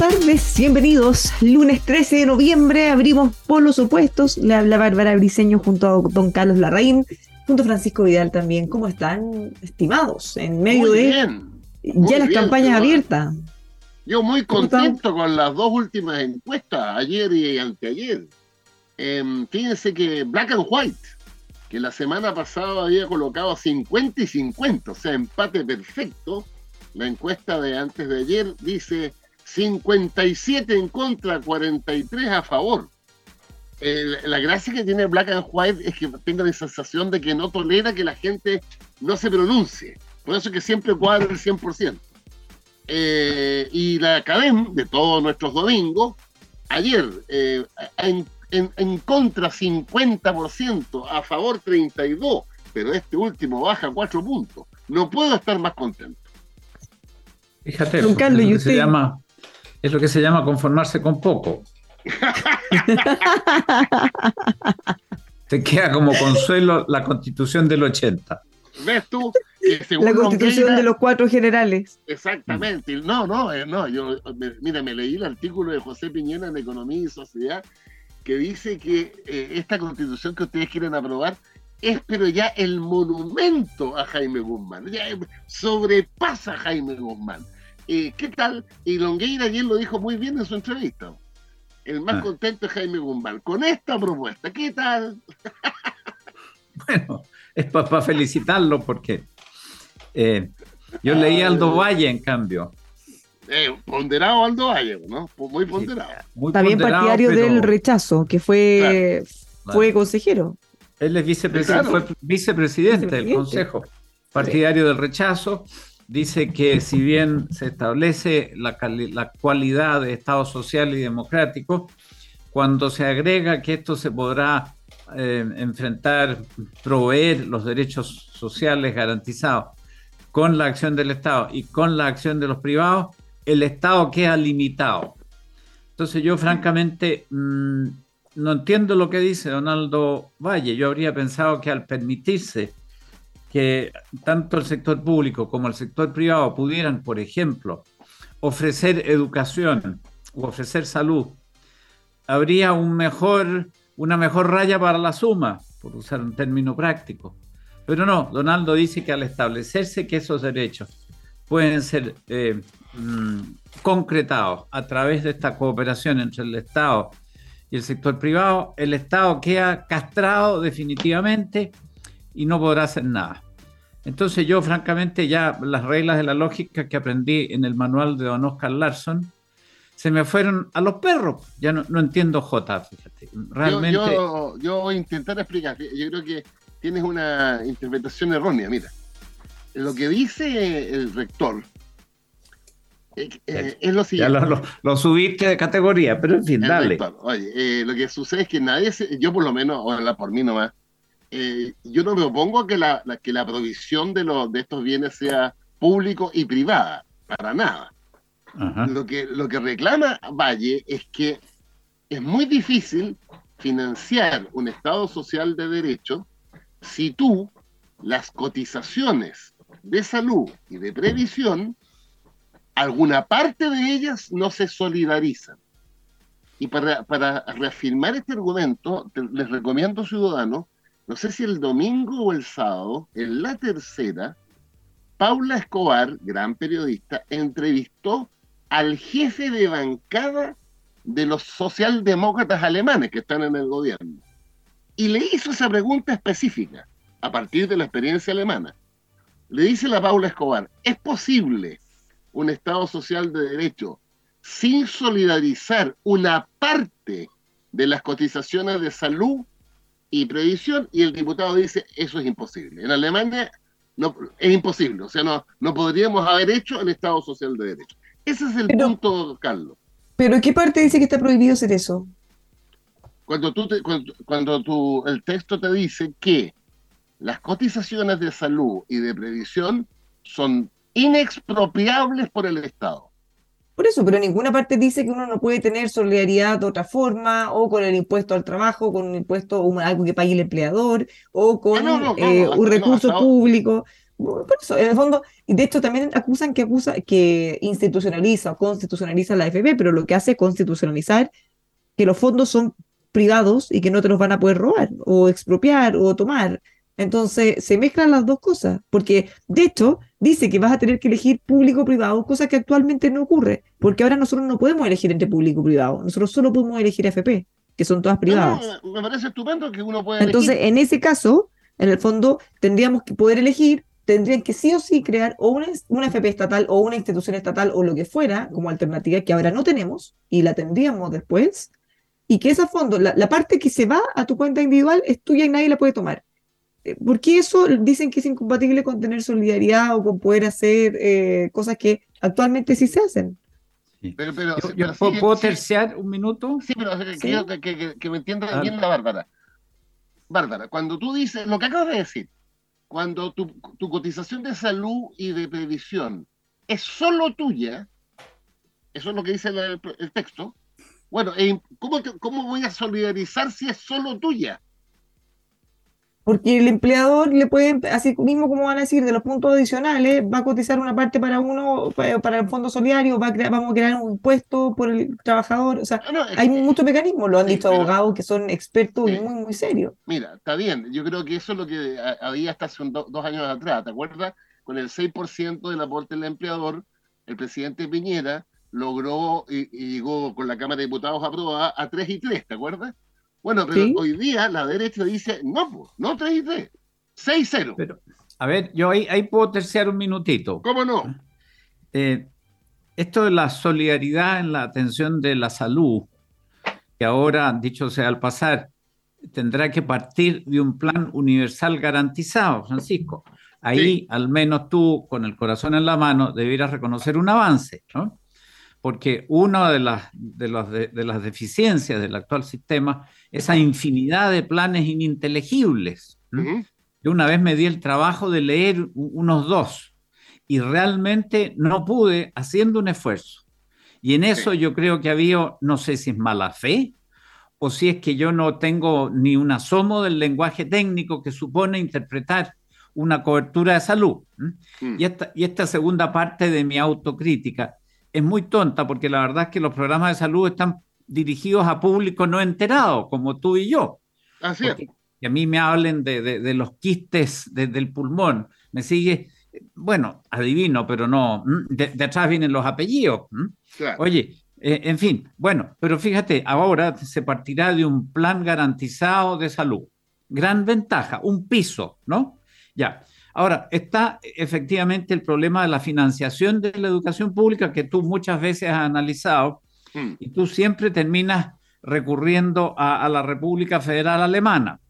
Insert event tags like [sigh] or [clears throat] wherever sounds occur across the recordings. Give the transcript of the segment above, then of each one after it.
tardes, bienvenidos. Lunes 13 de noviembre abrimos polos opuestos. Le habla Bárbara Briseño junto a don Carlos Larraín, junto a Francisco Vidal también. ¿Cómo están, estimados? En medio de ya las campañas abiertas. Yo muy contento con las dos últimas encuestas, ayer y anteayer. Em, fíjense que Black and White, que la semana pasada había colocado 50 y 50, o sea, empate perfecto. La encuesta de antes de ayer dice 57 en contra, 43 a favor. la gracia que tiene Black and White es que tenga la sensación de que no tolera que la gente no se pronuncie. Por eso que siempre cuadra el 100%. Eh, y la academia de todos nuestros domingos, ayer eh, en, en, contra 50%, a favor 32%, pero este último baja 4 puntos. No puedo estar más contento. Fíjate, Carlos, se llama es lo que se llama conformarse con poco. [laughs] Te queda como consuelo la constitución del 80. ¿Ves tú? la constitución de los cuatro generales. Exactamente. No, no, eh, no. Yo, mira, me leí el artículo de José Piñera en Economía y Sociedad que dice que eh, esta constitución que ustedes quieren aprobar es pero ya el monumento a Jaime Guzmán. Ya sobrepasa a Jaime Guzmán. ¿Qué tal? Y Longueira ayer lo dijo muy bien en su entrevista. El más ah. contento es Jaime Gumbal. Con esta propuesta, ¿qué tal? [laughs] bueno, es para felicitarlo porque eh, yo leí Aldo Valle, en cambio. Eh, ponderado Aldo Valle, ¿no? Muy ponderado. También partidario del rechazo, que fue, fue consejero. Él es vicepresidente, fue vicepresidente, del Consejo, partidario del rechazo dice que si bien se establece la, cualidad de Estado social y democrático, cuando se agrega que esto se podrá eh, enfrentar, proveer los derechos sociales garantizados con la acción del Estado y con la acción de los privados, el Estado queda limitado. Entonces yo francamente mm, no entiendo lo que dice Donaldo Valle. Yo habría pensado que al permitirse que tanto el sector público como el sector privado pudieran, por ejemplo, ofrecer educación o ofrecer salud, habría una mejor raya para la suma, por usar un término práctico. Pero no, Donaldo dice que al establecerse que esos derechos pueden ser eh, mm, concretados a través de esta cooperación entre el Estado y el sector privado, el Estado queda castrado definitivamente y no podrá hacer nada. Entonces yo francamente ya las reglas de la lógica que aprendí en el manual de Don Oscar Larson se me fueron a los perros. Ya no, entiendo J, fíjate. Realmente... Yo, yo, voy a intentar explicar. Yo creo que tienes una interpretación errónea. Mira, lo que dice el rector eh, eh, es lo siguiente. Ya lo, subiste de categoría, pero en fin, dale. oye, eh, lo que sucede es que nadie, yo por lo menos, o por mí nomás, eh, yo no me opongo a que la, que la provisión de, los, de estos bienes sea público y privada, para nada. Lo, que, lo que reclama Valle es que es muy difícil financiar un Estado social de derecho si tú las cotizaciones de salud y de previsión, alguna parte de ellas no se solidarizan. Y para, para reafirmar este argumento, les recomiendo, ciudadanos, no sé si el domingo o el sábado, en la tercera, Paula Escobar, gran periodista, entrevistó al jefe de bancada de los socialdemócratas alemanes que están en el gobierno. Y le hizo esa pregunta específica, a partir de la experiencia alemana. Le dice la Paula Escobar, ¿es posible un Estado social de derecho sin solidarizar una parte de las cotizaciones de salud y previsión? Y el diputado dice, eso es imposible. En Alemania no, es imposible, o sea, no, no podríamos haber hecho el Estado social de derecho. Ese es el punto, Carlos. ¿Pero qué parte dice que está prohibido hacer eso? Cuando, tú cuando, cuando tú, el texto te dice que las cotizaciones de salud y de previsión son inexpropiables por el Estado. Por eso, pero en ninguna parte dice que uno no puede tener solidaridad de otra forma, o con el impuesto al trabajo, con un impuesto, o algo que pague el empleador, o con ah, eh, un recurso público. Por eso, en el fondo, y de hecho también acusan que acusa que institucionaliza o constitucionaliza la AFP, pero lo que hace es constitucionalizar que los fondos son privados y que no te los van a poder robar, o expropiar, o tomar. Entonces se mezclan las dos cosas, porque de hecho dice que vas a tener que elegir público o privado, cosa que actualmente no ocurre, porque ahora nosotros no podemos elegir entre público y privado, nosotros solo podemos elegir FP, que son todas privadas. me parece estupendo que uno pueda Entonces, en ese caso, en el fondo, tendríamos que poder elegir, tendrían que sí o sí crear o una, una FP estatal o una institución estatal o lo que fuera como alternativa que ahora no tenemos y la tendríamos después, y que esa fondo, la, la parte que se va a tu cuenta individual es tuya y nadie la puede tomar eh, ¿Por qué eso dicen que es incompatible con tener solidaridad o con poder hacer eh, cosas que actualmente sí se hacen? Pero, ¿Puedo, terciar un minuto? Sí, pero que, me entienda bien la Bárbara. Bárbara, cuando tú dices, lo que acabas de decir, cuando tu, cotización de salud y de previsión es solo tuya, eso es lo que dice el, texto, bueno, ¿cómo, ¿cómo voy a solidarizar si es solo tuya? Porque el empleador le puede, así mismo como van a decir, de los puntos adicionales, va a cotizar una parte para uno, para el fondo solidario, va a crear, vamos a crear un impuesto por el trabajador. O sea, hay muchos mecanismos, lo han dicho abogados que son expertos y muy, muy serios. Mira, está bien, yo creo que eso es lo que había hasta hace dos años atrás, ¿te acuerdas? Con el 6% del aporte del empleador, el presidente Piñera logró y, llegó con la Cámara de Diputados aprobada a 3 y 3, ¿te acuerdas? Bueno, pero hoy día la derecha dice, no, pues, no 3 y 3, 6-0. Pero, a ver, yo ahí, ahí puedo terciar un minutito. ¿Cómo no? Eh, esto de la solidaridad en la atención de la salud, que ahora, dicho sea al pasar, tendrá que partir de un plan universal garantizado, Francisco. Ahí, al menos tú, con el corazón en la mano, debieras reconocer un avance, ¿no? Porque una de las, de, las deficiencias del actual sistema es esa infinidad de planes ininteligibles. Yo una vez me di el trabajo de leer unos dos y realmente no pude haciendo un esfuerzo. Y en eso yo creo que había, no sé si es mala fe o si es que yo no tengo ni un asomo del lenguaje técnico que supone interpretar una cobertura de salud. Mm. Y, esta, y esta segunda parte de mi autocrítica es muy tonta porque la verdad es que los programas de salud están dirigidos a público no enterado, como tú y yo. Así es. Que a mí me hablen de, los quistes del pulmón. Me sigue, bueno, adivino, pero no, de, atrás vienen los apellidos. Oye, eh, en fin, bueno, pero fíjate, ahora se partirá de un plan garantizado de salud. Gran ventaja, un piso, ¿no? Ya. Ahora, está efectivamente el problema de la financiación de la educación pública que tú muchas veces has analizado mm. y tú siempre terminas recurriendo a, la República Federal Alemana.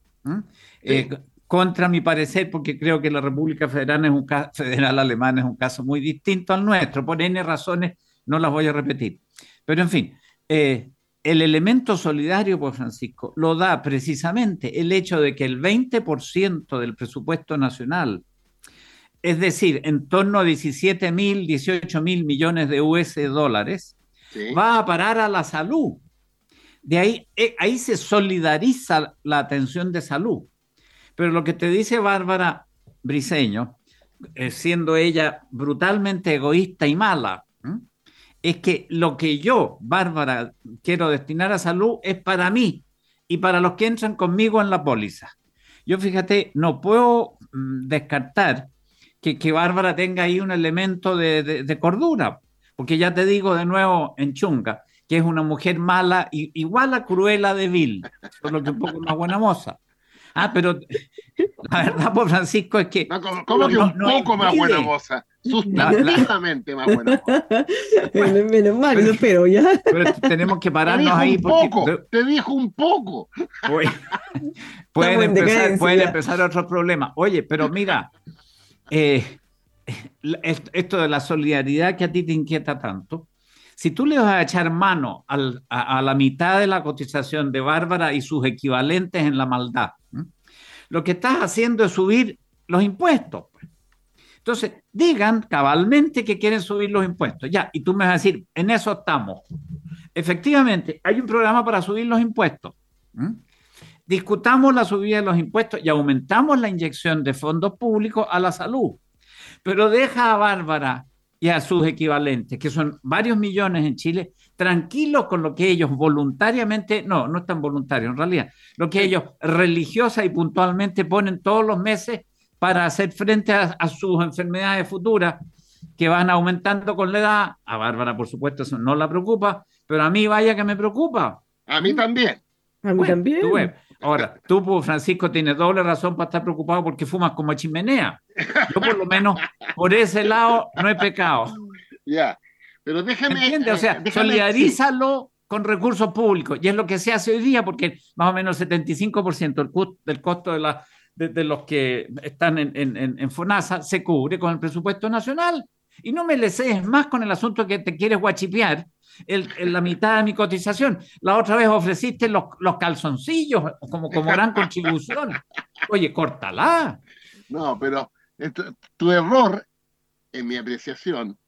Eh, contra mi parecer, porque creo que la República Federal, es un Federal Alemana es un caso muy distinto al nuestro. Por N razones no las voy a repetir. Pero en fin, eh, el elemento solidario, pues Francisco, lo da precisamente el hecho de que el 20% del presupuesto nacional es decir, en torno a 17 mil, 18 mil millones de US dólares, va a parar a la salud. De ahí, eh, ahí se solidariza la atención de salud. Pero lo que te dice Bárbara Briseño, eh, siendo ella brutalmente egoísta y mala, es que lo que yo, Bárbara, quiero destinar a salud es para mí y para los que entran conmigo en la póliza. Yo fíjate, no puedo mm, descartar que, Bárbara tenga ahí un elemento de, cordura, porque ya te digo de nuevo en Chunga, que es una mujer mala, igual a Cruela de Vil, solo que un poco más buena moza. Ah, pero la verdad, por Francisco, es que. ¿Cómo, que un poco más buena moza? Sustantivamente más buena moza. Menos mal, no espero ya. Pero tenemos que pararnos ahí. Un poco, te dijo un poco. pueden, empezar, pueden empezar otros problemas. Oye, pero mira, eh, esto de la solidaridad que a ti te inquieta tanto, si tú le vas a echar mano a, la mitad de la cotización de Bárbara y sus equivalentes en la maldad, lo que estás haciendo es subir los impuestos. Pues. Entonces, digan cabalmente que quieren subir los impuestos. Ya, y tú me vas a decir, en eso estamos. Efectivamente, hay un programa para subir los impuestos. Discutamos la subida de los impuestos y aumentamos la inyección de fondos públicos a la salud. Pero deja a Bárbara y a sus equivalentes, que son varios millones en Chile, tranquilos con lo que ellos voluntariamente, no, no están voluntarios en realidad, lo que ellos religiosa y puntualmente ponen todos los meses para hacer frente a, sus enfermedades futuras que van aumentando con la edad. A Bárbara, por supuesto, eso no la preocupa, pero a mí vaya que me preocupa. A mí también. A mí también. Ahora, tú, pues, Francisco, tienes doble razón para estar preocupado porque fumas como chimenea. Yo, por lo menos, por ese lado, no he pecado. Ya, pero déjame. ¿Entiendes? O sea, solidarízalo con recursos públicos. Y es lo que se hace hoy día, porque más o menos el 75% del costo de, la, de, los que están en, en, en FONASA se cubre con el presupuesto nacional. Y no me le cedes más con el asunto que te quieres guachipear el, la mitad de mi cotización. La otra vez ofreciste los, los calzoncillos como, como gran contribución. Oye, córtala. No, pero tu error, en mi apreciación,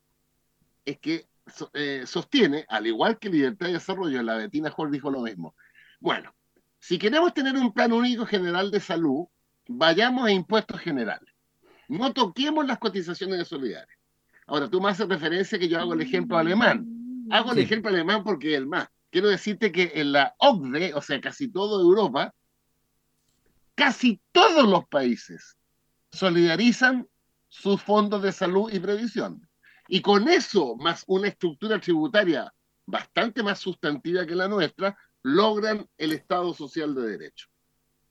es que eh, sostiene, al igual que Libertad y Desarrollo, la Betina Hall dijo lo mismo. Bueno, si queremos tener un plan único general de salud, vayamos a impuestos generales. No toquemos las cotizaciones de solidaridad. Ahora, tú me haces referencia que yo hago el ejemplo alemán. Hago el ejemplo alemán porque es el más. Quiero decirte que en la OCDE, o sea, casi toda Europa, casi todos los países solidarizan sus fondos de salud y previsión. Y con eso, más una estructura tributaria bastante más sustantiva que la nuestra, logran el Estado social de derecho.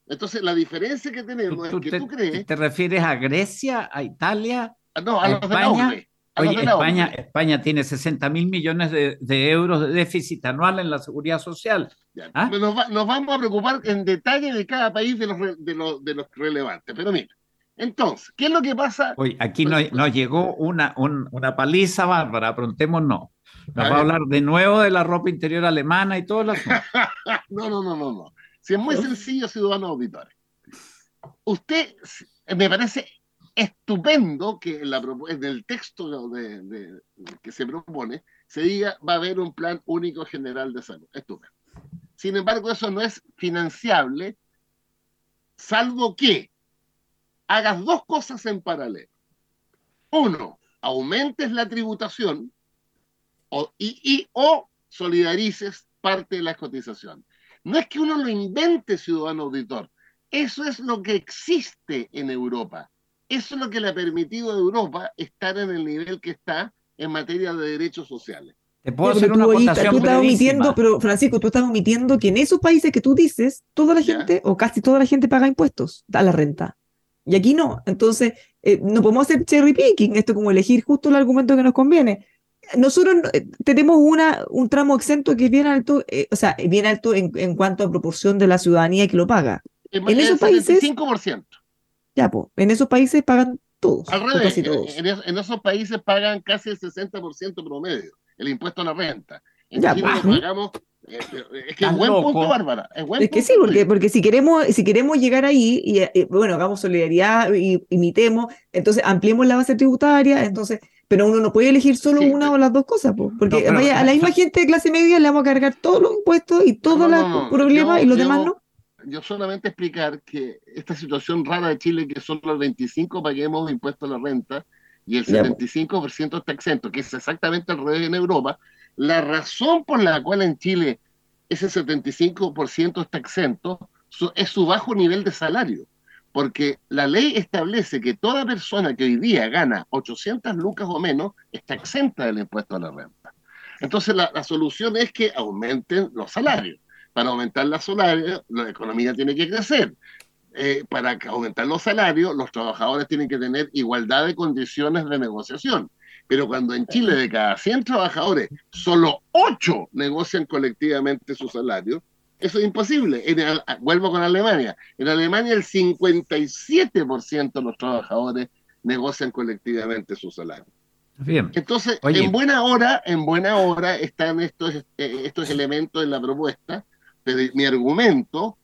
Entonces, la diferencia que tenemos es que te, tú crees... ¿Te refieres a Grecia, a Italia? No, a, los España? de Oye, España, España tiene 60 mil millones de, euros de déficit anual en la seguridad social. ¿Ah? Nos, vamos a preocupar en detalle de cada país de los, de los, de los relevantes. Pero mira, entonces, ¿qué es lo que pasa? Oye, aquí nos no llegó una, una paliza bárbara, afrontémonos. Nos va a hablar de nuevo de la ropa interior alemana y todo lo [laughs] no, no, no, no, no. Si es muy sencillo, ciudadanos auditores. Usted, me parece estupendo que en, el texto de, que se propone se diga va a haber un plan único general de salud. Estupendo. Sin embargo, eso no es financiable, salvo que hagas dos cosas en paralelo. Uno, aumentes la tributación o, y, y, o solidarices parte de la cotización. No es que uno lo invente, ciudadano auditor. Eso es lo que existe en Europa. Eso es lo que le ha permitido a Europa estar en el nivel que está en materia de derechos sociales. Te puedo hacer una tú, estás omitiendo, pero Francisco, tú estás omitiendo que en esos países que tú dices, toda la gente o casi toda la gente paga impuestos a la renta. Y aquí no. Entonces, eh, no podemos hacer cherry picking, esto como elegir justo el argumento que nos conviene. Nosotros eh, tenemos una, un tramo exento que es bien alto, eh, o sea, bien alto en, en, cuanto a proporción de la ciudadanía que lo paga. En, esos países. 5%. Ya, pues, en esos países pagan todos. Al revés, En, esos países pagan casi el 60% promedio, el impuesto a la renta. En ya, pues, pagamos eh, es que es buen punto, Bárbara. Es, que sí, porque, porque si, queremos, si queremos llegar ahí, y, eh, bueno, hagamos solidaridad, y, imitemos, entonces ampliemos la base tributaria, entonces, pero uno no puede elegir solo una o las dos cosas, porque vaya, a la [laughs] misma gente de clase media le vamos a cargar todos los impuestos y todos los problemas y los demás no yo solamente explicar que esta situación rara de Chile, que solo el 25 paguemos impuestos a la renta y el 75% está exento, que es exactamente al revés en Europa, la razón por la cual en Chile ese 75% está exento es su bajo nivel de salario. porque la ley establece que toda persona que hoy día gana 800 lucas o menos está exenta del impuesto a la renta. Entonces la, solución es que aumenten los salarios. Para aumentar los salarios, la economía tiene que crecer. Eh, para aumentar los salarios, los trabajadores tienen que tener igualdad de condiciones de negociación. Pero cuando en Chile de cada 100 trabajadores, solo 8 negocian colectivamente su salario, eso es imposible. vuelvo con Alemania. En Alemania el 57% de los trabajadores negocian colectivamente su salario. Bien. Entonces, en buena hora, en buena hora están estos, eh, estos elementos en la propuesta, pero mi argumento,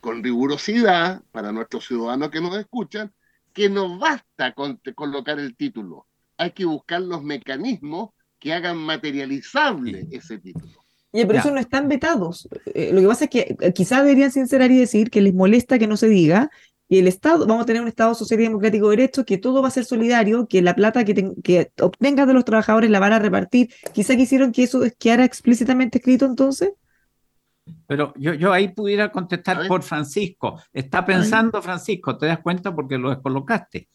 con rigurosidad para nuestros ciudadanos que nos escuchan, que no basta con colocar el título, hay que buscar los mecanismos que hagan materializable ese título. Y por eso no están vetados. Eh, lo que pasa es que eh, quizás deberían sincerar y decir que les molesta que no se diga y el Estado, vamos a tener un Estado social y democrático de derecho, que todo va a ser solidario, que la plata que, que obtengas de los trabajadores la van a repartir. Quizá quisieron que eso quedara explícitamente escrito entonces. Pero yo, yo ahí pudiera contestar por Francisco. Está pensando Francisco, ¿te das cuenta? Porque lo descolocaste.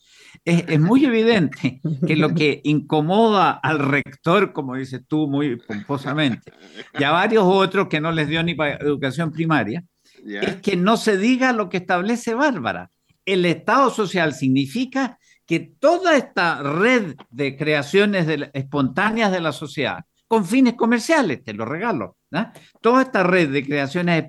Es, es, muy [laughs] evidente que lo que incomoda al rector, como dices tú muy pomposamente, y a varios otros que no les dio ni para educación primaria, es que no se diga lo que establece Bárbara. El Estado social significa que toda esta red de creaciones espontáneas de la sociedad, con fines comerciales, te lo regalo, toda esta red de creaciones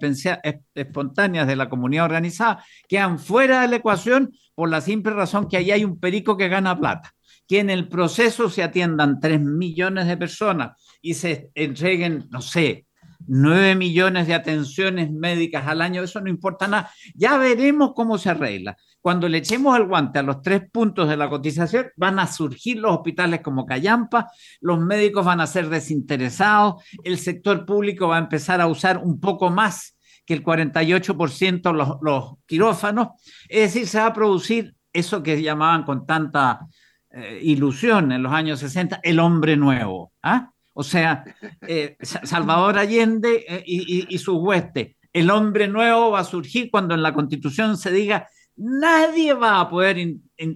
espontáneas de la comunidad organizada quedan fuera de la ecuación por la simple razón que ahí hay un perico que gana plata que en el proceso se atiendan 3 millones de personas y se entreguen, no sé, 9 millones de atenciones médicas al año, eso no importa nada. Ya veremos cómo se arregla. Cuando le echemos el guante a los tres puntos de la cotización, van a surgir los hospitales como Callampa, los médicos van a ser desinteresados, el sector público va a empezar a usar un poco más que el 48% los, los quirófanos, es decir, se va a producir eso que llamaban con tanta eh, ilusión en los años 60, el hombre nuevo. ¿ah? O sea, eh, Salvador Allende eh, y, sus huestes. El hombre nuevo va a surgir cuando en la constitución se diga nadie va a poder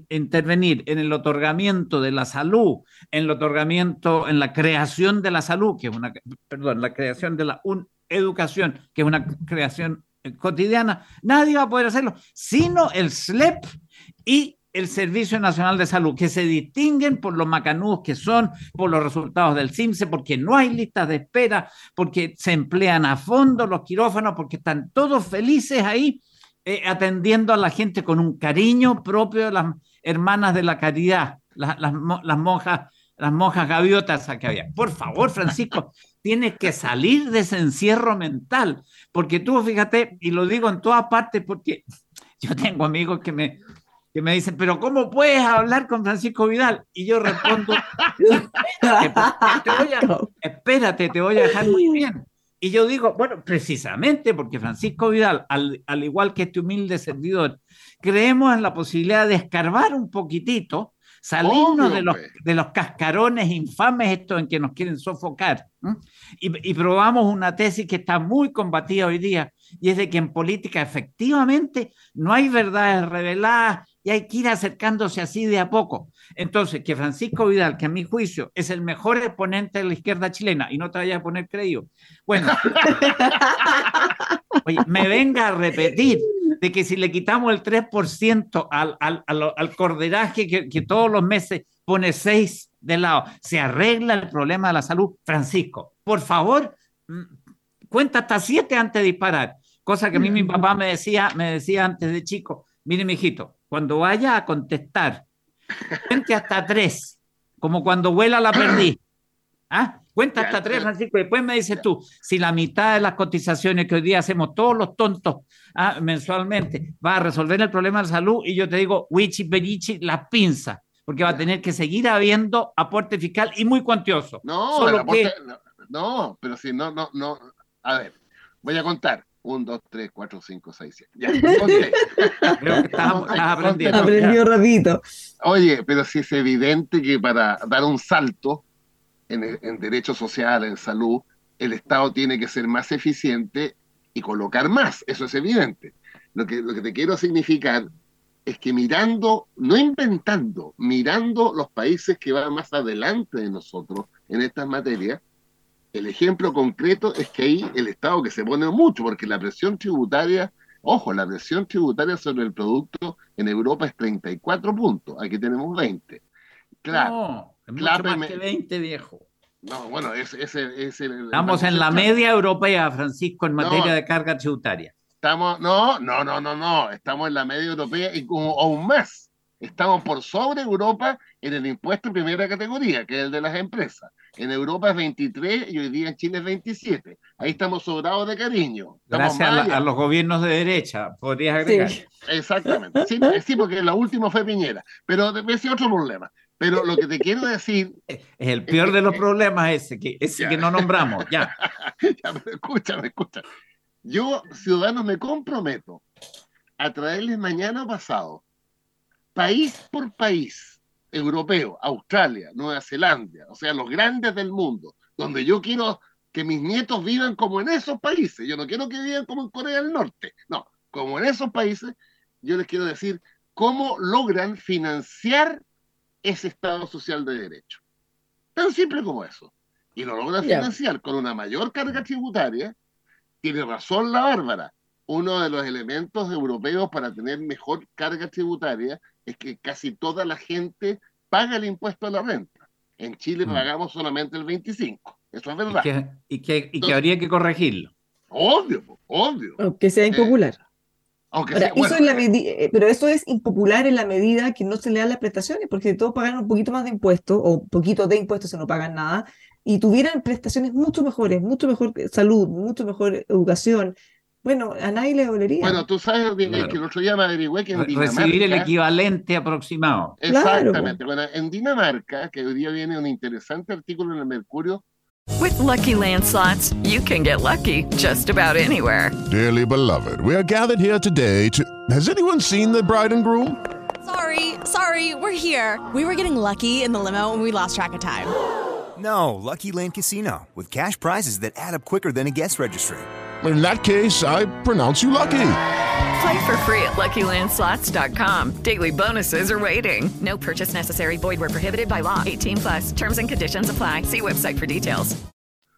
intervenir en el otorgamiento de la salud, en el otorgamiento, en la creación de la salud, que es una, perdón, la creación de la educación, que es una creación eh, cotidiana, nadie va a poder hacerlo, sino el SLEP y el Servicio Nacional de Salud, que se distinguen por los macanudos que son, por los resultados del CIMSE, porque no hay listas de espera, porque se emplean a fondo los quirófanos, porque están todos felices ahí eh, atendiendo a la gente con un cariño propio de las hermanas de la caridad, las, las, monjas, las monjas gaviotas que había. Por favor, Francisco, [laughs] tienes que salir de ese encierro mental, porque tú, fíjate, y lo digo en todas partes, porque yo tengo amigos que me, que me dicen, pero ¿cómo puedes hablar con Francisco Vidal? Y yo respondo, espérate, te voy a dejar muy bien. Y yo digo, bueno, precisamente porque Francisco Vidal, al, al, igual que este humilde servidor, creemos en la posibilidad de escarbar un poquitito, salirnos de, los, pues. de los cascarones infames estos en que nos quieren sofocar. Y, y probamos una tesis que está muy combatida hoy día, y es de que en política efectivamente no hay verdades reveladas, y hay que ir acercándose así de a poco. Entonces, que Francisco Vidal, que a mi juicio es el mejor exponente de la izquierda chilena, y no te vayas a poner creído, bueno, [laughs] oye, me venga a repetir de que si le quitamos el 3% al, al, al, corderaje que, que, todos los meses pone 6 de lado, se arregla el problema de la salud. Francisco, por favor, mm, cuenta hasta 7 antes de disparar. Cosa que a mí mi papá me decía, me decía antes de chico, mire, mi hijito, cuando vaya a contestar, cuente hasta tres, como cuando vuela la perdí. [clears throat] ¿Ah? Cuenta hasta tres, Francisco, después me dices tú, si la mitad de las cotizaciones que hoy día hacemos todos los tontos ¿ah? mensualmente va a resolver el problema de salud, y yo te digo, Wichi Berichi, la pinza, porque va a tener que seguir habiendo aporte fiscal y muy cuantioso. No, no, no, pero si no, no, no, a ver, voy a contar. 1, 2, 3, 4, 5, 6, 7. Ya, [laughs] aprendiendo. Aprendió rapidito. Oye, pero si es evidente que para dar un salto en, en derechos sociales, en salud, el Estado tiene que ser más eficiente y colocar más. Eso es evidente. Lo que, lo que te quiero significar es que mirando, no inventando, mirando los países que van más adelante de nosotros en estas materias, el ejemplo concreto es que ahí el Estado que se pone mucho, porque la presión tributaria, ojo, la presión tributaria sobre el producto en Europa es 34 puntos, aquí tenemos 20. Claro, no, es mucho más que 20, viejo. No, bueno, es, es, es el, Estamos en la media europea, Francisco, en materia de carga tributaria. Estamos, no, no, no, no, no, estamos en la media europea y como aún más. Estamos por sobre Europa en el impuesto en primera categoría, que es el de las empresas. En Europa es 23 y hoy día en Chile es 27. Ahí estamos sobrados de cariño. Gracias a, los gobiernos de derecha, podrías agregar. exactamente. Sí, sí, porque lo último fue Piñera. Pero ese otro problema. Pero lo que te quiero decir. Es el peor de los problemas ese, que, ese que no nombramos. Ya. [laughs] ya pero escúchame, escúchame. Yo, ciudadanos, me comprometo a traerles mañana pasado, país por país, europeo, Australia, Nueva Zelanda, o sea, los grandes del mundo, donde yo quiero que mis nietos vivan como en esos países. Yo no quiero que vivan como en Corea del Norte, no, como en esos países, yo les quiero decir cómo logran financiar ese Estado social de derecho. Tan simple como eso. Y lo logran financiar con una mayor carga tributaria tiene razón la Bárbara. Uno de los elementos europeos para tener mejor carga tributaria es que casi toda la gente paga el impuesto a la renta. En Chile mm. pagamos solamente el 25. Eso es verdad. Y que, y que, habría que corregirlo. Obvio, obvio. Aunque sea impopular. aunque sea, eso la eh, pero eso es impopular en la medida que no se le dan las prestaciones, porque todos pagan un poquito más de impuestos, o un poquito de impuestos si no pagan nada, y tuvieran prestaciones mucho mejores, mucho mejor salud, mucho mejor educación, bueno, a nadie le dolería. Bueno, tú sabes que el otro día me averigüé que en Dinamarca... Recibir el equivalente aproximado. Exactamente. Bueno, en Dinamarca, que hoy día viene un interesante artículo en el Mercurio... With lucky landslots, you can get lucky just about anywhere. Dearly beloved, we are gathered here today to... Has anyone seen the bride and groom? Sorry, sorry, we're here. We were getting lucky in the limo and we lost track of time. No, Lucky Land Casino, with cash prizes that add up quicker than a guest registry. In that case, I pronounce you lucky. Play for free at LuckyLandSlots.com. Daily bonuses are waiting. No purchase necessary. Void where prohibited by law. 18 plus. Terms and conditions apply. See website for details.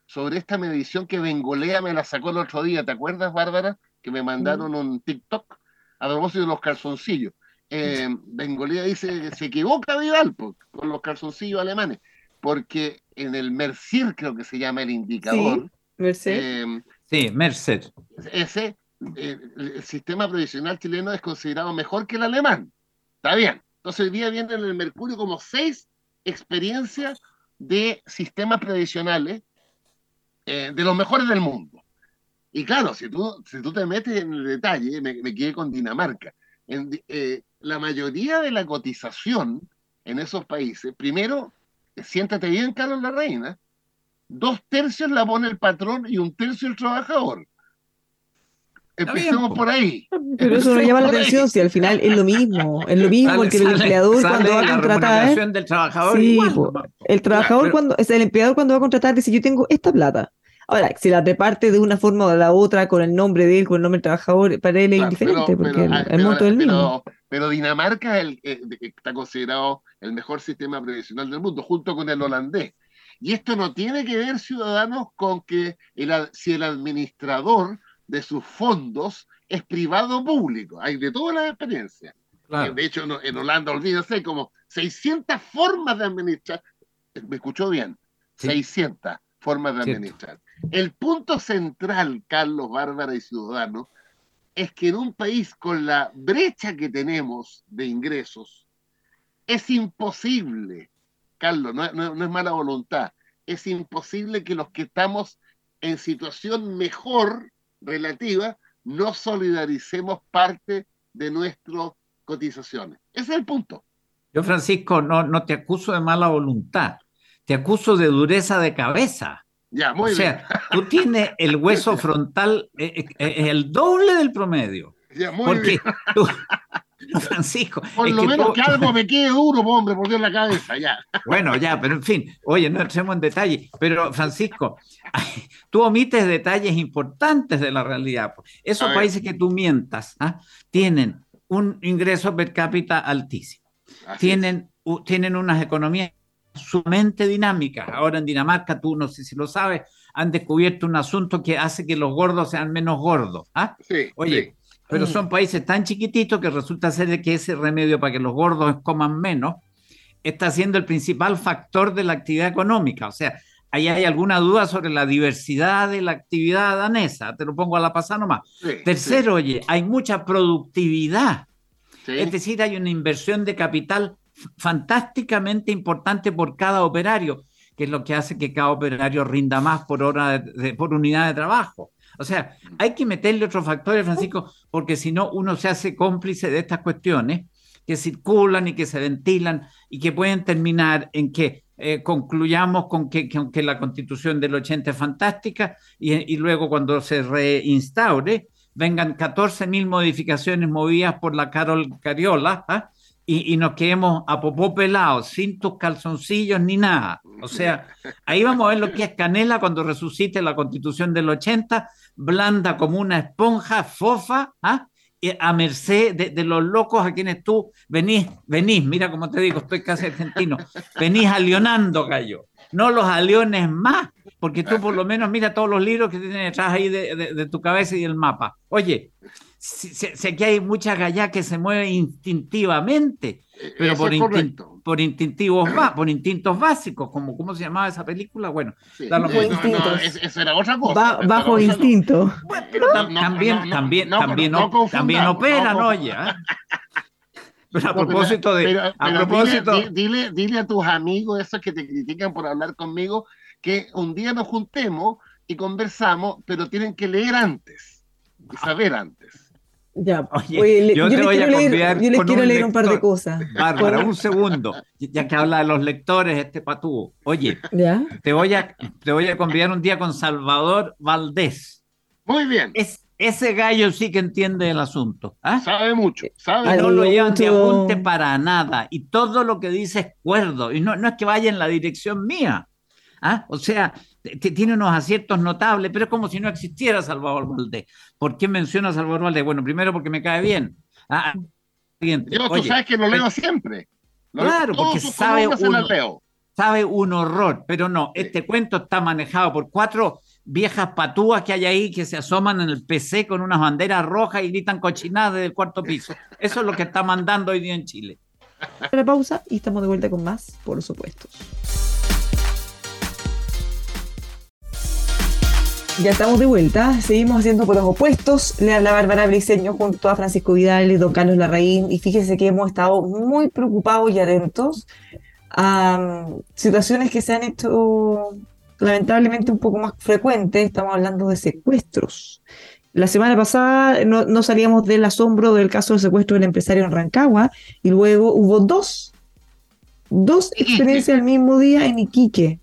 Sobre esta medición que Bengolea me la sacó el otro día, ¿te acuerdas, Bárbara? Que me mandaron mm. un TikTok a propósito de los calzoncillos. Eh, Bengolea dice que se equivoca Vidal con los calzoncillos alemanes porque en el Mercir creo que se llama el indicador. Sí. Eh, sí, Merced. Ese, eh, el sistema previsional chileno es considerado mejor que el alemán. Está bien. Entonces hoy día viene en el Mercurio como seis experiencias de sistemas previsionales eh, de los mejores del mundo. Y claro, si tú, si tú te metes en el detalle, me, quedé con Dinamarca. En, la mayoría de la cotización en esos países, primero, siéntate bien, Carlos la Reina, dos tercios la pone el patrón y un tercio el trabajador. Empecemos por ahí. Pero eso no llama la atención, si al final es lo mismo, es lo mismo que el empleador cuando va a contratar. Del trabajador el trabajador cuando, es el empleador cuando va a contratar dice yo tengo esta plata. Ahora, si la reparte de una forma o de la otra con el nombre de él, con el nombre del trabajador, para él es indiferente, porque el, monto es el mismo. Pero Dinamarca el, eh, está considerado el mejor sistema previsional del mundo, junto con el holandés. Y esto no tiene que ver, ciudadanos, con que si el administrador de sus fondos es privado o público. Hay de todas las experiencias. De hecho, en Holanda, olvídense, como 600 formas de administrar. ¿Me escuchó bien? 600 formas de administrar. El punto central, Carlos, Bárbara y Ciudadanos, es que en un país con la brecha que tenemos de ingresos, es imposible, Carlos, no, es mala voluntad, es imposible que los que estamos en situación mejor relativa no solidaricemos parte de nuestras cotizaciones. Ese es el punto. Yo, Francisco, no, no te acuso de mala voluntad, te acuso de dureza de cabeza. Ya, muy o sea, [laughs] tú tienes el hueso frontal eh, eh, eh, el doble del promedio. Ya, muy porque bien. Tú, [laughs] [laughs] Francisco. Por lo menos que algo me quede duro, hombre, por Dios la cabeza, ya. [laughs] Bueno, ya, pero en fin, oye, no entremos en detalle. Pero, Francisco, [laughs] tú omites detalles importantes de la realidad. Esos países que tú mientas ¿ah? tienen un ingreso per cápita altísimo. tienen, tienen unas economías sumamente dinámicas. Ahora en Dinamarca, tú no sé si lo sabes, han descubierto un asunto que hace que los gordos sean menos gordos. ¿ah? Oye, pero son países tan chiquititos que resulta ser que ese remedio para que los gordos coman menos está siendo el principal factor de la actividad económica. O sea, ahí hay alguna duda sobre la diversidad de la actividad danesa. Te lo pongo a la pasada nomás. Tercero, oye, hay mucha productividad. Es decir, hay una inversión de capital fantásticamente importante por cada operario, que es lo que hace que cada operario rinda más por hora por unidad de trabajo. O sea, hay que meterle otros factores, Francisco, porque si no, uno se hace cómplice de estas cuestiones que circulan y que se ventilan y que pueden terminar en que eh, concluyamos con que, que, la constitución del 80 es fantástica y, luego cuando se reinstaure vengan 14.000 modificaciones movidas por la Carol Cariola ¿ah? Y, nos quedemos a popó pelado, sin tus calzoncillos ni nada. O sea, ahí vamos a ver lo que es Canela cuando resucite la constitución del 80, blanda como una esponja, fofa, ¿ah? a merced de, los locos a quienes tú venís, venís, mira como te digo, estoy casi argentino, venís alionando, gallo. No los aliones más, porque tú por lo menos mira todos los libros que tienes detrás ahí de, de tu cabeza y el mapa. Oye, sé, que hay mucha gallá que se mueve instintivamente, e, pero por, por, instintivos [clears throat] por instintos básicos, como cómo se llamaba esa película, bueno, eso era otra cosa. bajo instinto. pero también, también, también, también operan, oye. ¿ah? [laughs] Pero a propósito de. a propósito... Dile, dile, a tus amigos, esos que te critican por hablar conmigo, que un día nos juntemos y conversamos, pero tienen que leer antes y saber antes. Ya, yo, te voy a leer, yo les quiero leer un par de cosas. Bárbara, un segundo, ya que habla de los lectores, este patú. Oye, ¿Ya? Te, voy a, te voy a convidar un día con Salvador Valdés. Muy bien. Es, ese gallo sí que entiende el asunto. ¿ah? Sabe mucho, sabe. No lo llevan de apunte para nada. Y todo lo que dice es cuerdo. Y no, no es que vaya en la dirección mía. ¿ah? O sea, tiene unos aciertos notables, pero es como si no existiera Salvador Valdés. ¿Por qué menciona a Salvador Valdés? Bueno, primero porque me cae bien. Ah, Yo, tú sabes que lo leo siempre. claro, porque sabe un, sabe un horror, pero no, este cuento está manejado por cuatro viejas patúas que hay ahí que se asoman en el PC con unas banderas rojas y gritan cochinadas desde el cuarto piso. Eso es lo que está mandando hoy día en Chile. La pausa y estamos de vuelta con más, por supuesto. Ya estamos de vuelta, seguimos haciendo por los opuestos. Le habla Bárbara Briceño junto a Francisco Vidal y don Carlos Larraín. Y fíjese que hemos estado muy preocupados y atentos a um, situaciones que se han hecho lamentablemente un poco más frecuentes. Estamos hablando de secuestros. La semana pasada no, salíamos del asombro del caso del secuestro del empresario en Rancagua y luego hubo dos, dos experiencias el mismo día en Iquique.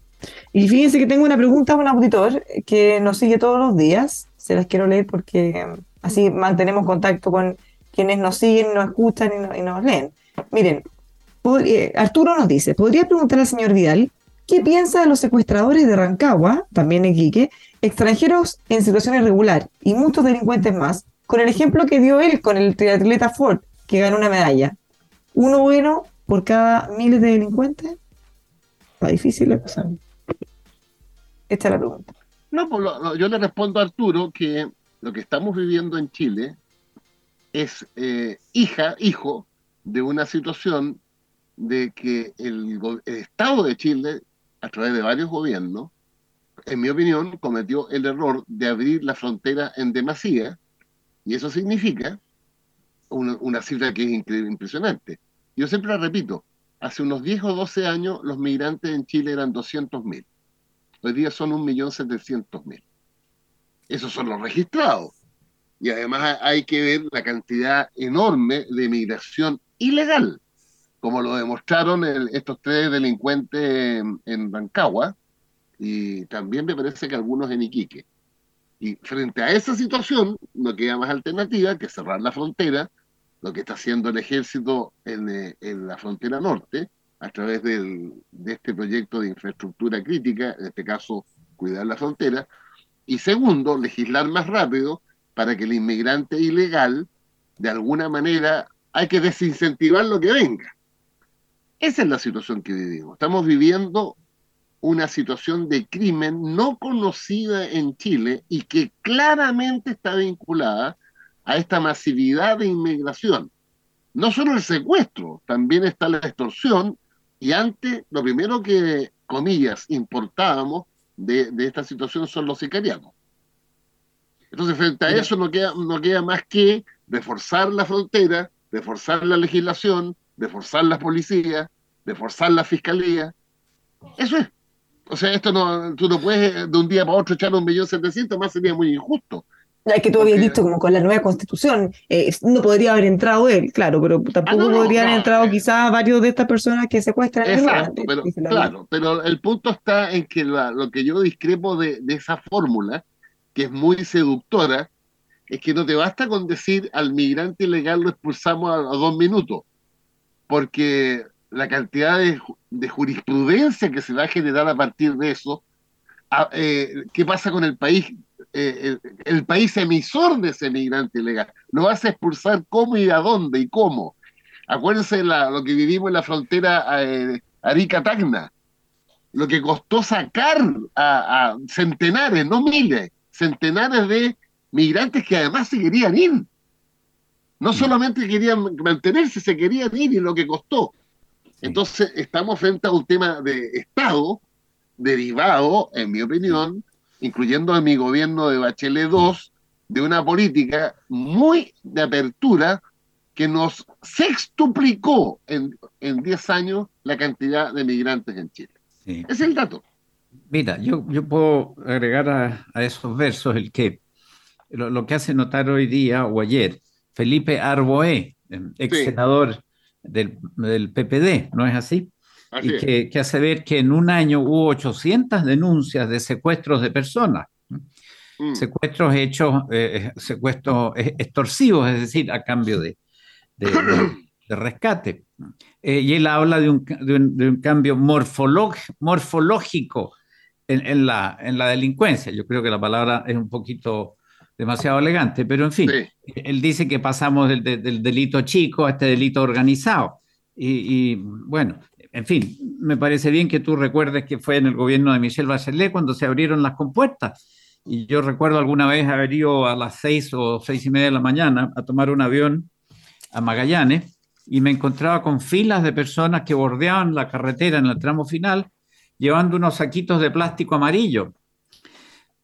Y fíjense que tengo una pregunta a un auditor que nos sigue todos los días. Se las quiero leer porque um, así mantenemos contacto con quienes nos siguen, nos escuchan y, nos leen. Miren, eh, Arturo nos dice, ¿podría preguntar al señor Vidal qué piensa de los secuestradores de Rancagua, también en Quique, extranjeros en situación irregular y muchos delincuentes más, con el ejemplo que dio él con el triatleta Ford, que ganó una medalla? ¿Uno bueno por cada miles de delincuentes? Está difícil la cosa. Esta es la pregunta. No, pues yo le respondo a Arturo que lo que estamos viviendo en Chile es eh, hija, hijo de una situación de que el, Estado de Chile, a través de varios gobiernos, en mi opinión, cometió el error de abrir la frontera en demasía, y eso significa una, una cifra que es impresionante. Yo siempre la repito, hace unos 10 o 12 años los migrantes en Chile eran 200.000 Hoy día son 1.700.000. Esos son los registrados. Y además hay que ver la cantidad enorme de migración ilegal, como lo demostraron estos tres delincuentes en, Rancagua y también me parece que algunos en Iquique. Y frente a esa situación, no queda más alternativa que cerrar la frontera, lo que está haciendo el ejército en, eh, en la frontera norte, a través de este proyecto de infraestructura crítica, en este caso cuidar la frontera, y segundo, legislar más rápido para que el inmigrante ilegal de alguna manera hay que desincentivar lo que venga. Esa es la situación que vivimos. Estamos viviendo una situación de crimen no conocida en Chile y que claramente está vinculada a esta masividad de inmigración. No solo el secuestro, también está la extorsión y antes lo primero que, comillas, importábamos de, esta situación son los sicarianos. Entonces, frente a eso no queda, no queda más que reforzar la frontera, reforzar la legislación, reforzar la policía, reforzar la fiscalía. Eso es. O sea, esto no, tú no puedes de un día para otro echar un millón setecientos, más sería muy injusto. Es que tú habías dicho como con la nueva constitución, eh, no podría haber entrado él, claro, pero tampoco ah, podrían haber entrado quizás varios de estas personas que secuestran. Exacto, pero, claro, pero el punto está en que lo que yo discrepo de, de esa fórmula, que es muy seductora, es que no te basta con decir al migrante ilegal lo expulsamos a, dos minutos, porque la cantidad de, de, jurisprudencia que se va a generar a partir de eso, eh, ¿qué pasa con el país eh, el, país emisor de ese migrante ilegal. Lo vas a expulsar cómo y a dónde y cómo. Acuérdense la, lo que vivimos en la frontera eh, Arica-Tacna. Lo que costó sacar a, centenares, no miles, centenares de migrantes que además se querían ir. No mm. solamente querían mantenerse, se querían ir y lo que costó. Entonces, estamos frente a un tema de Estado derivado, en mi opinión, incluyendo a mi gobierno de Bachelet II, de una política muy de apertura que nos sextuplicó en, en 10 años la cantidad de migrantes en Chile. Es el dato. Mira, yo, yo puedo agregar a, a esos versos el que lo, que hace notar hoy día o ayer Felipe Arboé, ex senador del, del PPD, ¿no es así? Y que, hace ver que en un año hubo 800 denuncias de secuestros de personas. Mm. Secuestros hechos, eh, secuestros extorsivos, es decir, a cambio de, de, rescate. Eh, y él habla de un, de un, cambio morfológico en, en, la, en la delincuencia. Yo creo que la palabra es un poquito demasiado elegante, pero en fin, él dice que pasamos del, del, delito chico a este delito organizado. Y, y, bueno, en fin, me parece bien que tú recuerdes que fue en el gobierno de Michel Bachelet cuando se abrieron las compuertas. Y yo recuerdo alguna vez haber ido a las seis o seis y media de la mañana a tomar un avión a Magallanes y me encontraba con filas de personas que bordeaban la carretera en el tramo final llevando unos saquitos de plástico amarillo.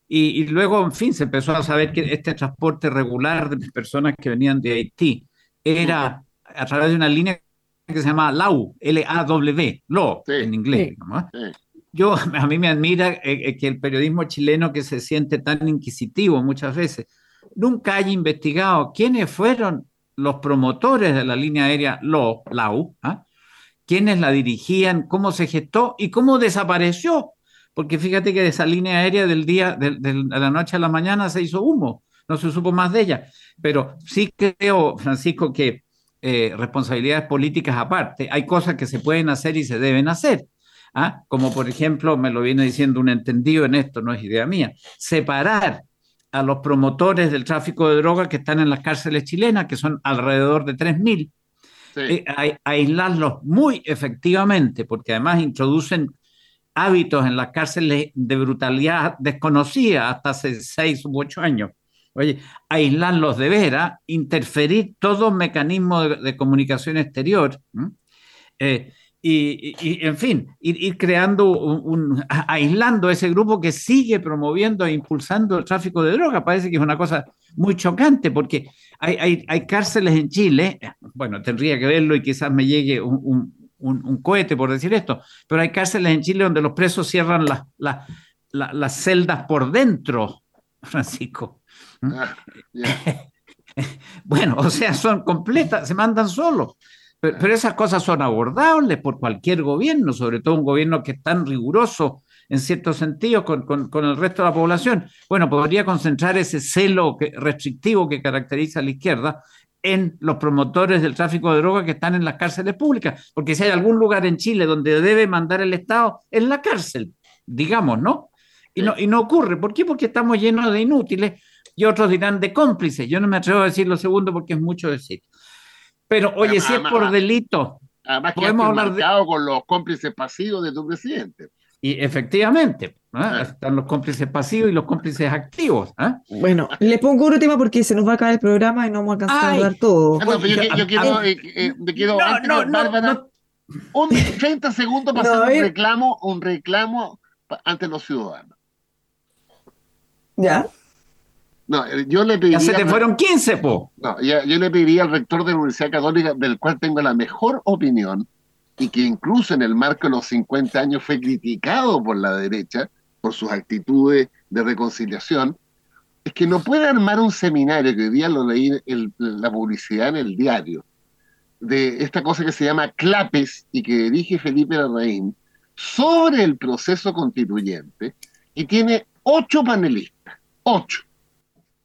Y, luego, en fin, se empezó a saber que este transporte regular de personas que venían de Haití era a través de una línea que se llama LAW, L-A-W, LO, en inglés. Yo, [laughs] a mí me admira eh, eh, que el periodismo chileno que se siente tan inquisitivo muchas veces, nunca haya investigado quiénes fueron los promotores de la línea aérea LO, LAU, ¿ah? quiénes la dirigían, cómo se gestó y cómo desapareció. Porque fíjate que de esa línea aérea del día, de, de la noche a la mañana se hizo humo, no se supo más de ella. Pero sí creo, Francisco, que eh, responsabilidades políticas aparte. Hay cosas que se pueden hacer y se deben hacer. ¿ah? Como por ejemplo, me lo viene diciendo un entendido en esto, no es idea mía, separar a los promotores del tráfico de drogas que están en las cárceles chilenas, que son alrededor de 3.000, eh, aislarlos muy efectivamente, porque además introducen hábitos en las cárceles de brutalidad desconocida hasta hace seis u ocho años. Oye, aislarlos de veras, interferir todo mecanismo de, comunicación exterior, eh, y, en fin, ir, creando, un, aislando ese grupo que sigue promoviendo e impulsando el tráfico de drogas. Parece que es una cosa muy chocante porque hay, hay, cárceles en Chile, bueno, tendría que verlo y quizás me llegue un, cohete por decir esto, pero hay cárceles en Chile donde los presos cierran las celdas por dentro, [laughs] Francisco. ¿Mm? Ah, [laughs] bueno, o sea, son completas, se mandan solos. Pero, esas cosas son abordables por cualquier gobierno, sobre todo un gobierno que es tan riguroso en cierto sentido con, con, el resto de la población. Bueno, podría concentrar ese celo restrictivo que caracteriza a la izquierda en los promotores del tráfico de drogas que están en las cárceles públicas, porque si hay algún lugar en Chile donde debe mandar el Estado, es la cárcel, digamos, ¿no? Y no, y no ocurre. ¿Por qué? Porque estamos llenos de inútiles y otros dirán de cómplices. Yo no me atrevo a decir lo segundo porque es mucho decir. Pero oye, si es por delito. Además que podemos hablar de... con los cómplices pasivos de tu presidente. Y efectivamente, ah. están los cómplices pasivos y los cómplices activos. ¿ah? Bueno, le pongo otro tema porque se nos va a acabar el programa y no vamos a alcanzar a hablar todo. No, yo, yo, quiero, eh, eh, quiero no, no, un 30 segundos para hacer un reclamo, un reclamo ante los ciudadanos. ¿Ya? No, eh, yo le pediría. Ya se te fueron 15, po. No, yo le pediría al rector de la Universidad Católica, del cual tengo la mejor opinión, y que incluso en el marco de los 50 años fue criticado por la derecha por sus actitudes de reconciliación, es que no puede armar un seminario, que hoy día lo leí en la publicidad en el diario, de esta cosa que se llama CLAPES y que dirige Felipe Larraín, sobre el proceso constituyente, y tiene ocho panelistas, ocho.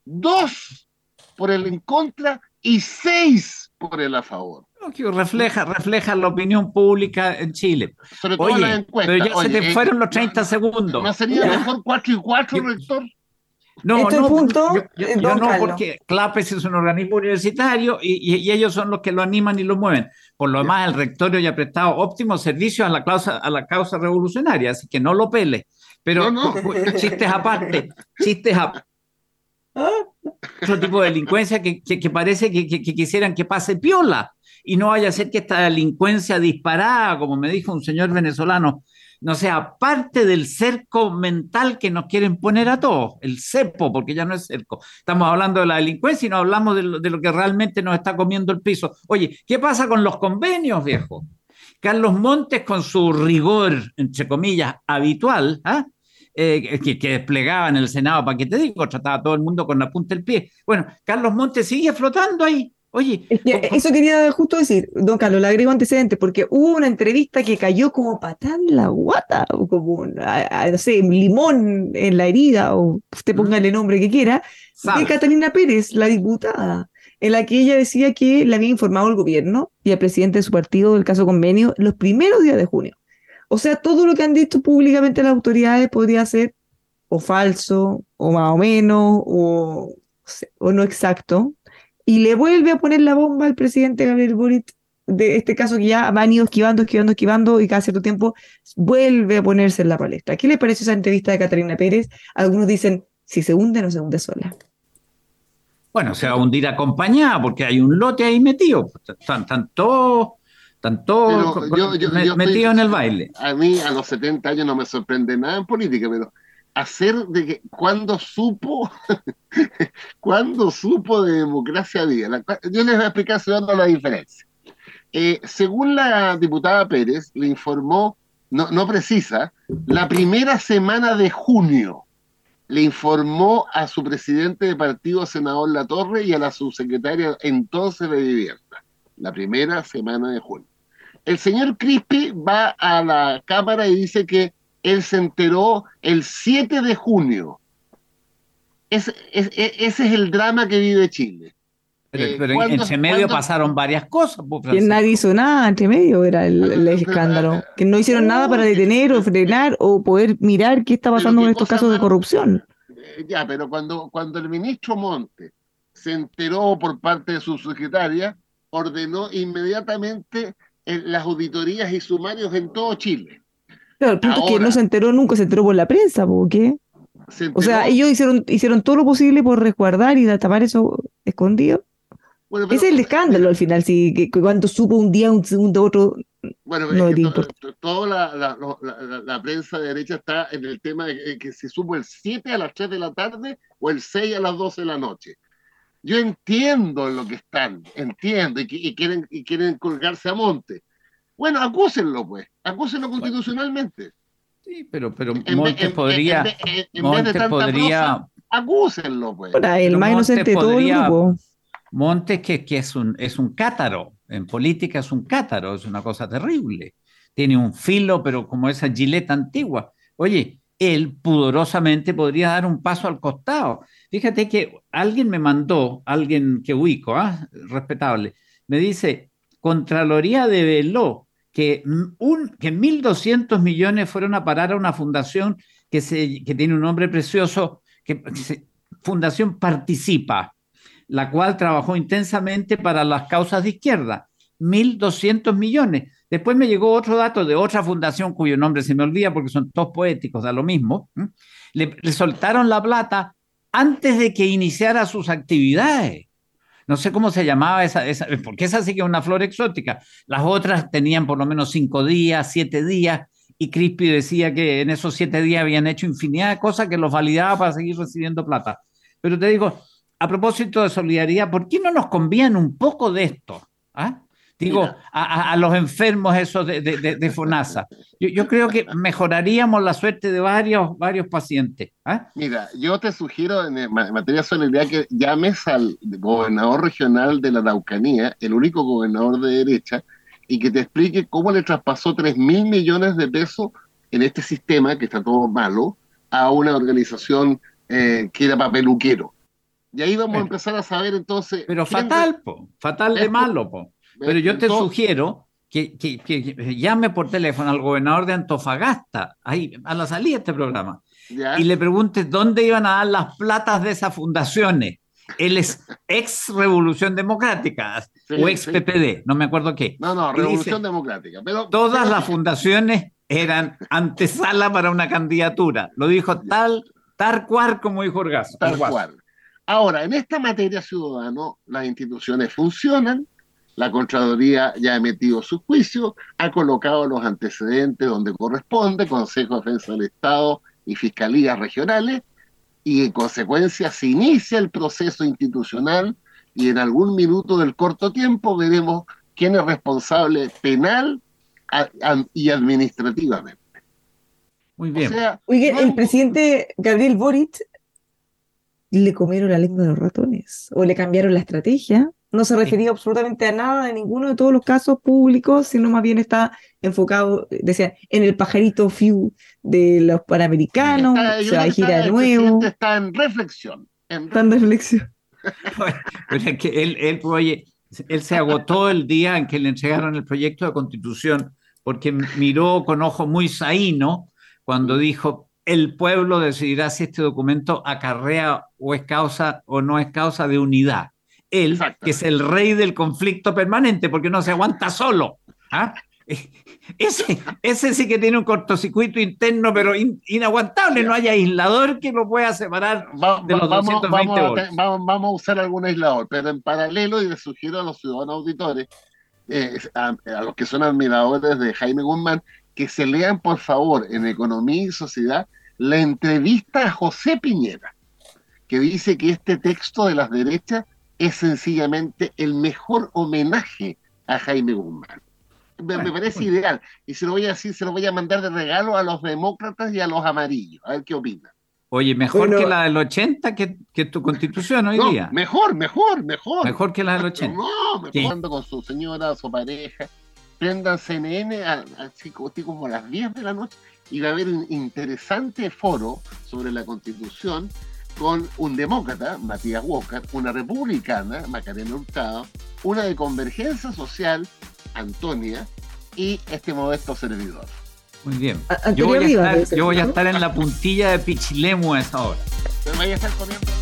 Dos por el en contra y seis por el a favor refleja, refleja la opinión pública en Chile. Sobre todo Oye, Pero ya se te eh, fueron los 30 segundos. ¿No sería mejor 4 y 4, rector? No, no, punto, yo, no, porque CLAPES es un organismo universitario y, ellos son los que lo animan y lo mueven. Por lo demás, el rectorio ya ha prestado óptimos servicios a la, causa, a la causa revolucionaria, así que no lo pele. Pero [laughs] chistes aparte, chistes aparte. Otro tipo de delincuencia que, que, parece que, que, quisieran que pase piola y no vaya a ser que esta delincuencia disparada, como me dijo un señor venezolano, no sea parte del cerco mental que nos quieren poner a todos, el cepo, porque ya no es cerco. Estamos hablando de la delincuencia y no hablamos de lo, que realmente nos está comiendo el piso. Oye, ¿qué pasa con los convenios, viejo? Carlos Montes, con su rigor, entre comillas, habitual, ¿ah? Que, que, desplegaba en el Senado, para que te digo, trataba a todo el mundo con la punta del pie. Bueno, Carlos Montes sigue flotando ahí. Oye, eso quería justo decir, don Carlos, le agrego antecedente, porque hubo una entrevista que cayó como patada en la guata, o como, no sé, limón en la herida, o usted póngale nombre que quiera, de Catalina Pérez, la diputada, en la que ella decía que le había informado al gobierno y al presidente de su partido del caso convenio los primeros días de junio. O sea, todo lo que han dicho públicamente las autoridades podría ser o falso, o más o menos, o, o no exacto, y le vuelve a poner la bomba al presidente Gabriel Boric de este caso que ya han ido esquivando, esquivando, esquivando y cada cierto tiempo vuelve a ponerse en la palestra. ¿Qué le pareció esa entrevista de Catalina Pérez? Algunos dicen, si se hunde, no se hunde sola. Bueno, se va a hundir acompañada porque hay un lote ahí metido. Están, todos metidos en el baile. A mí a los 70 años no me sorprende nada en política, pero hacer de que cuando supo, [laughs] cuando supo de democracia había. yo les voy a explicar segundo la diferencia. Eh, según la diputada Pérez, le informó, no, no precisa, la primera semana de junio le informó a su presidente de partido, senador Latorre, y a la subsecretaria entonces de Vivienda, la primera semana de junio. El señor Crispi va a la Cámara y dice que él se enteró el 7 de junio. ese es el drama que vive Chile. Pero, eh, en ese medio pasaron varias cosas. Que nadie hizo nada entre medio, era el, escándalo. Que no hicieron nada para detener o frenar o poder mirar qué está pasando en estos casos de corrupción. Eh, ya, pero cuando, cuando el ministro Monte se enteró por parte de su secretaria, ordenó inmediatamente eh, las auditorías y sumarios en todo Chile el punto es que no se enteró nunca, se enteró por la prensa, ¿por qué? O sea, ellos hicieron, hicieron todo lo posible por resguardar y tapar eso escondido. Ese es el escándalo al final, si que, cuando supo un día, un segundo, otro. Bueno, toda la, la, prensa de derecha está en el tema de que se supo el 7 a las 3 de la tarde o el 6 a las 12 de la noche. Yo entiendo lo que están, entiendo, y, y quieren, y quieren colgarse a monte bueno, acúsenlo, pues, acúsenlo constitucionalmente. Sí, pero, pero Montes podría. Montes podría. acúsenlo, pues. el más inocente de todo el grupo. Montes, que, que es, un, es un cátaro, en política es un cátaro, es una cosa terrible. Tiene un filo, pero como esa gileta antigua. Oye, él pudorosamente podría dar un paso al costado. Fíjate que alguien me mandó, alguien que ubico, ¿ah? respetable, me dice, Contraloría develó que, un, que 1.200 millones fueron a parar a una fundación que, se, que tiene un nombre precioso, que, Fundación Participa. la cual trabajó intensamente para las causas de izquierda. 1.200 millones. Después me llegó otro dato de otra fundación cuyo nombre se me olvida porque son todos poéticos, da lo mismo. Le, soltaron la plata antes de que iniciara sus actividades. No sé cómo se llamaba esa, esa, porque esa sí que es una flor exótica. Las otras tenían por lo menos cinco días, siete días, y Crispy decía que en esos siete días habían hecho infinidad de cosas que los validaba para seguir recibiendo plata. Pero te digo, a propósito de solidaridad, ¿por qué no nos convían un poco de esto? ¿Ah? Digo, a, los enfermos esos de, de, FONASA. Yo, creo que mejoraríamos la suerte de varios, varios pacientes. ¿ah? Mira, yo te sugiero en, materia de solidaridad que llames al gobernador regional de la Araucanía, el único gobernador de derecha, y que te explique cómo le traspasó 3 mil millones de pesos en este sistema, que está todo malo, a una organización eh, que era papeluquero. Y ahí vamos a empezar a saber entonces... Pero fatal, po, fatal de malo, po. Pero yo te sugiero que, que, llame por teléfono al gobernador de Antofagasta, ahí, a la salida de este programa, y le pregunte dónde iban a dar las platas de esas fundaciones. Él es ex Revolución Democrática o ex PPD, no me acuerdo qué. No, no, Revolución Democrática. Pero, todas las fundaciones eran antesala para una candidatura. Lo dijo tal, tal cual como dijo Orgazo. Tal cual. Ahora, en esta materia ciudadano, las instituciones funcionan, la Contraloría ya ha emitido su juicio, ha colocado los antecedentes donde corresponde, Consejo de Defensa del Estado y Fiscalías regionales, y en consecuencia se inicia el proceso institucional y en algún minuto del corto tiempo veremos quién es responsable penal y administrativamente. Muy bien. el presidente Gabriel Boric le comieron la lengua de los ratones o le cambiaron la estrategia no se refería absolutamente a nada en ninguno de todos los casos públicos, sino más bien está enfocado, decía, en el pajarito Fiu de los panamericanos, se va a girar de nuevo. Está en reflexión. está en reflexión. [laughs] es que él, él, oye, él se agotó el día en que le entregaron el proyecto de constitución, porque miró con ojo muy saíno cuando dijo, el pueblo decidirá si este documento acarrea o es causa o no es causa de unidad él, que es el rey del conflicto permanente, porque no se aguanta solo. ¿ah? [laughs] Ese, ese sí que tiene un cortocircuito interno, pero inaguantable. No hay aislador que lo pueda separar de los vamos, 220 vamos, vamos, a usar algún aislador, pero en paralelo, y les sugiero a los ciudadanos auditores, eh, a, los que son admiradores de Jaime Guzmán, que se lean, por favor, en Economía y Sociedad, la entrevista a José Piñera, que dice que este texto de las derechas es sencillamente el mejor homenaje a Jaime Guzmán. Me, parece ideal. Y se lo voy a decir, se lo voy a mandar de regalo a los demócratas y a los amarillos. A ver qué opinan. Oye, mejor que la del 80 que, que tu constitución hoy día. Mejor, mejor, mejor. Mejor que la del 80. No, mejor con su señora, su pareja. Prendan CNN así como a las 10 de la noche y va a haber un interesante foro sobre la constitución con un demócrata, Matías Walker, una republicana, Macarena Hurtado, una de convergencia social, Antonia, y este modesto servidor. Muy bien. yo voy, a estar, yo voy a estar en la puntilla de Pichilemu a esa hora. Pero vaya a estar comiendo